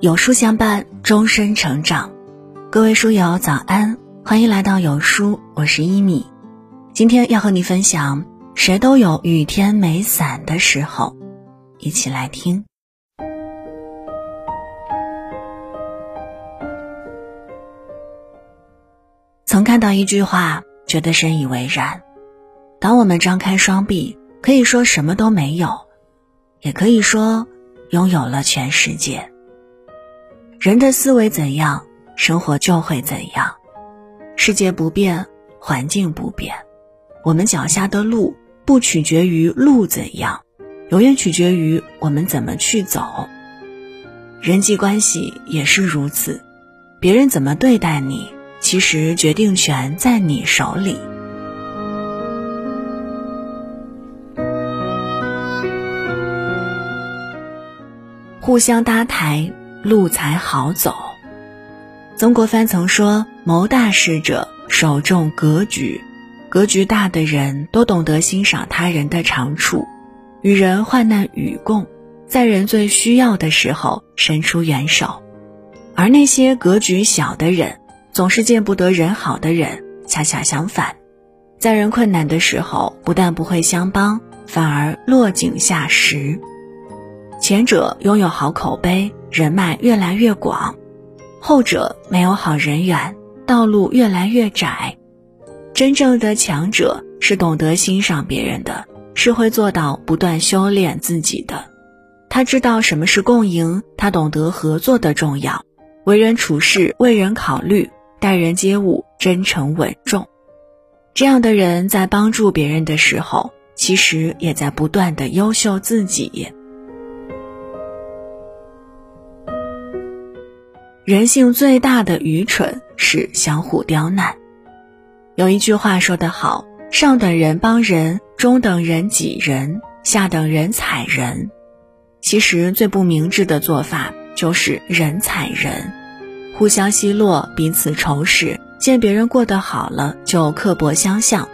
有书相伴，终身成长。各位书友早安，欢迎来到有书，我是一米。今天要和你分享，谁都有雨天没伞的时候，一起来听。曾看到一句话，觉得深以为然：当我们张开双臂，可以说什么都没有，也可以说拥有了全世界。人的思维怎样，生活就会怎样。世界不变，环境不变，我们脚下的路不取决于路怎样，永远取决于我们怎么去走。人际关系也是如此，别人怎么对待你，其实决定权在你手里。互相搭台。路才好走。曾国藩曾说：“谋大事者，首重格局。格局大的人都懂得欣赏他人的长处，与人患难与共，在人最需要的时候伸出援手。而那些格局小的人，总是见不得人好的人，恰恰相反，在人困难的时候，不但不会相帮，反而落井下石。前者拥有好口碑。”人脉越来越广，后者没有好人缘，道路越来越窄。真正的强者是懂得欣赏别人的，是会做到不断修炼自己的。他知道什么是共赢，他懂得合作的重要，为人处事为人考虑，待人接物真诚稳重。这样的人在帮助别人的时候，其实也在不断的优秀自己。人性最大的愚蠢是相互刁难。有一句话说得好：“上等人帮人，中等人挤人，下等人踩人。”其实最不明智的做法就是人踩人，互相奚落，彼此仇视，见别人过得好了就刻薄相向。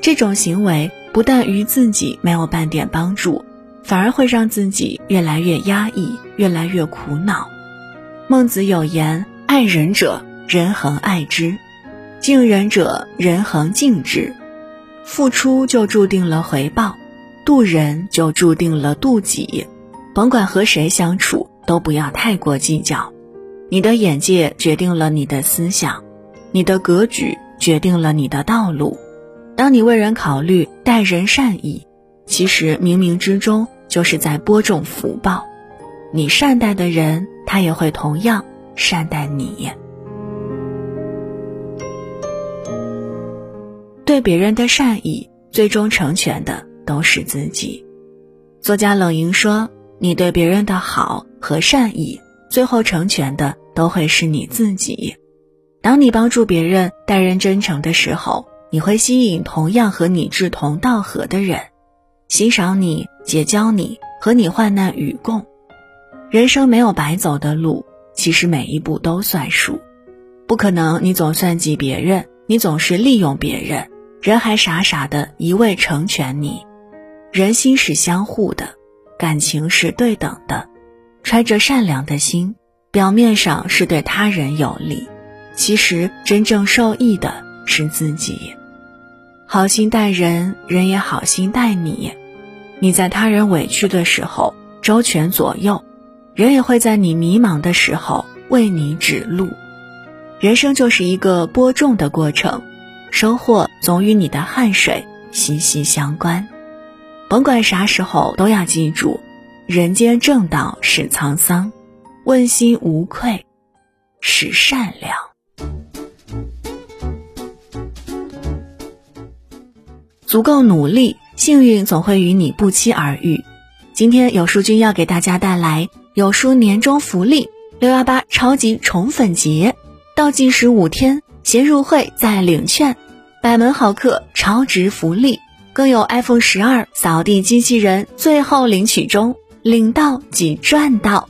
这种行为不但于自己没有半点帮助，反而会让自己越来越压抑，越来越苦恼。孟子有言：“爱人者，人恒爱之；敬人者，人恒敬之。付出就注定了回报，渡人就注定了渡己。甭管和谁相处，都不要太过计较。你的眼界决定了你的思想，你的格局决定了你的道路。当你为人考虑，待人善意，其实冥冥之中就是在播种福报。你善待的人。”他也会同样善待你。对别人的善意，最终成全的都是自己。作家冷莹说：“你对别人的好和善意，最后成全的都会是你自己。当你帮助别人、待人真诚的时候，你会吸引同样和你志同道合的人，欣赏你、结交你、和你患难与共。”人生没有白走的路，其实每一步都算数。不可能你总算计别人，你总是利用别人，人还傻傻的一味成全你。人心是相互的，感情是对等的。揣着善良的心，表面上是对他人有利，其实真正受益的是自己。好心待人，人也好心待你。你在他人委屈的时候周全左右。人也会在你迷茫的时候为你指路，人生就是一个播种的过程，收获总与你的汗水息息相关。甭管啥时候都要记住，人间正道是沧桑，问心无愧是善良。足够努力，幸运总会与你不期而遇。今天有书君要给大家带来。有书年终福利，六幺八超级宠粉节，倒计时五天，先入会再领券，百门好课，超值福利，更有 iPhone 十二扫地机器人最后领取中，领到即赚到，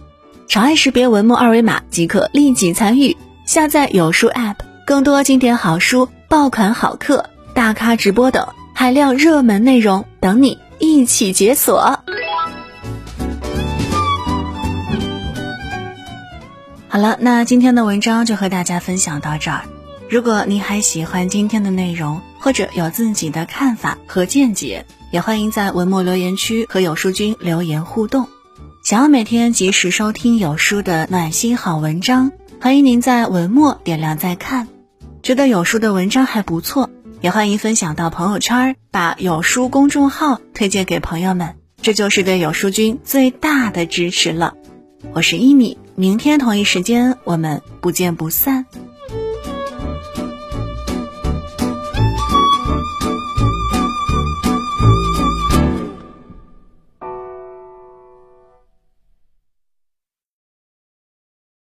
长按识别文末二维码即可立即参与。下载有书 App，更多经典好书、爆款好课、大咖直播等海量热门内容等你一起解锁。好了，那今天的文章就和大家分享到这儿。如果您还喜欢今天的内容，或者有自己的看法和见解，也欢迎在文末留言区和有书君留言互动。想要每天及时收听有书的暖心好文章，欢迎您在文末点亮再看。觉得有书的文章还不错，也欢迎分享到朋友圈，把有书公众号推荐给朋友们，这就是对有书君最大的支持了。我是一米。明天同一时间，我们不见不散。